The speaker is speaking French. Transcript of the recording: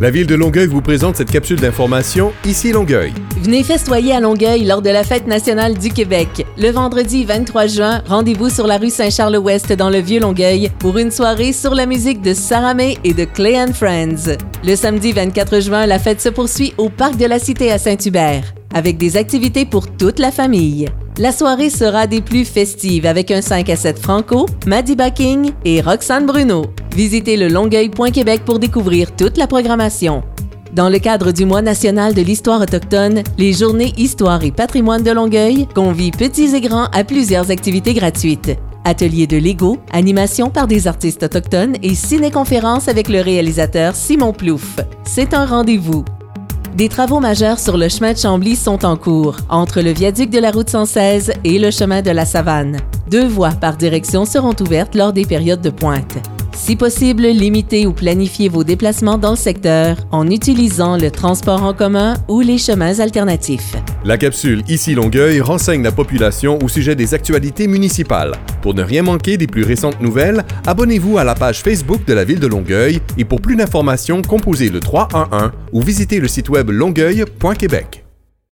La ville de Longueuil vous présente cette capsule d'information Ici Longueuil. Venez festoyer à Longueuil lors de la Fête nationale du Québec. Le vendredi 23 juin, rendez-vous sur la rue Saint-Charles-Ouest dans le Vieux Longueuil pour une soirée sur la musique de Sarah May et de Clay and Friends. Le samedi 24 juin, la fête se poursuit au Parc de la Cité à Saint-Hubert avec des activités pour toute la famille. La soirée sera des plus festives avec un 5 à 7 franco, Maddie Bucking et Roxane Bruno. Visitez le Longueuil.Québec pour découvrir toute la programmation. Dans le cadre du mois national de l'histoire autochtone, les journées Histoire et patrimoine de Longueuil convient petits et grands à plusieurs activités gratuites. Ateliers de Lego, animation par des artistes autochtones et ciné-conférence avec le réalisateur Simon Plouffe. C'est un rendez-vous. Des travaux majeurs sur le chemin de Chambly sont en cours, entre le viaduc de la route 116 et le chemin de la Savane. Deux voies par direction seront ouvertes lors des périodes de pointe. Si possible, limitez ou planifiez vos déplacements dans le secteur en utilisant le transport en commun ou les chemins alternatifs. La capsule Ici Longueuil renseigne la population au sujet des actualités municipales. Pour ne rien manquer des plus récentes nouvelles, abonnez-vous à la page Facebook de la ville de Longueuil et pour plus d'informations, composez le 311 ou visitez le site web longueuil.québec.